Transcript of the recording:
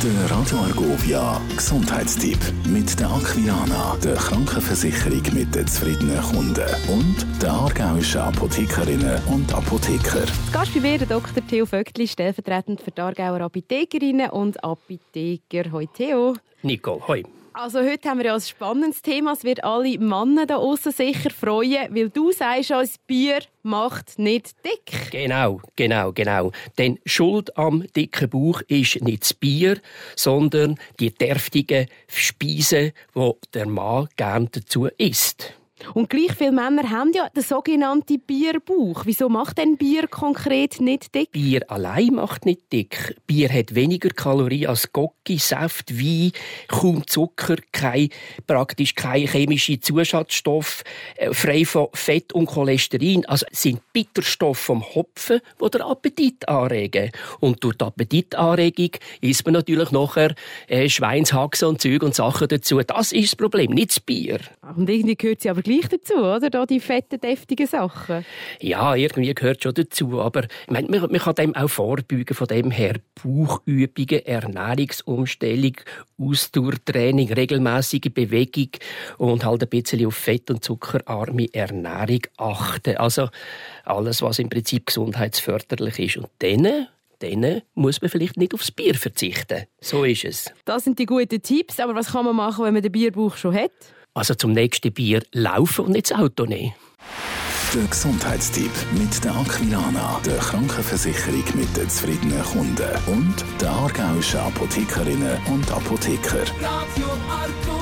Der Radio Argovia Gesundheitstipp mit der Aquilana, der Krankenversicherung mit den zufriedenen Kunden und der aargauischen Apothekerinnen und Apotheker. Das Gast bei mir, Dr. Theo Vöckli, stellvertretend für die Aargauer Apothekerinnen und Apotheker. Hoi Theo. Nicole, hoi. Also heute haben wir ja ein spannendes Thema. Es wird alle Männer da außen sicher freuen, weil du sagst, das Bier macht nicht dick. Genau, genau, genau. Denn Schuld am dicken Bauch ist nicht das Bier, sondern die deftigen Speisen, die der Mann gerne dazu isst. Und gleich viele Männer haben ja den sogenannten Bierbauch. Wieso macht denn Bier konkret nicht dick? Bier allein macht nicht dick. Bier hat weniger Kalorien als Gocki, Saft, Wein, kaum Zucker, kein, praktisch keine chemischen Zusatzstoffe, äh, frei von Fett und Cholesterin. Also sind Bitterstoffe vom Hopfen, die den Appetit anregen. Und durch die Appetitanregung isst man natürlich nachher äh, Schweinshaxen und Zeug und Sachen dazu. Das ist das Problem, nicht das Bier. Und irgendwie gehört sie aber gleich dazu, oder? Da die fetten, deftigen Sachen. Ja, irgendwie gehört schon dazu. Aber ich meine, man, man kann dem auch vorbeugen, von dem her Bauchübungen, Ernährungsumstellung, Ausdauertraining, regelmäßige Bewegung und halt ein bisschen auf Fett- und Zuckerarme Ernährung achten. Also alles, was im Prinzip gesundheitsförderlich ist. Und dann dann muss man vielleicht nicht aufs Bier verzichten. So ist es. Das sind die guten Tipps. Aber was kann man machen, wenn man den Bierbauch schon hat? Also zum nächsten Bier laufen und nicht das Auto nehmen. Der Gesundheitstipp mit der Aquilana, der Krankenversicherung mit den zufriedenen Kunden und der aargauischen Apothekerinnen und Apotheker. Radio Arco.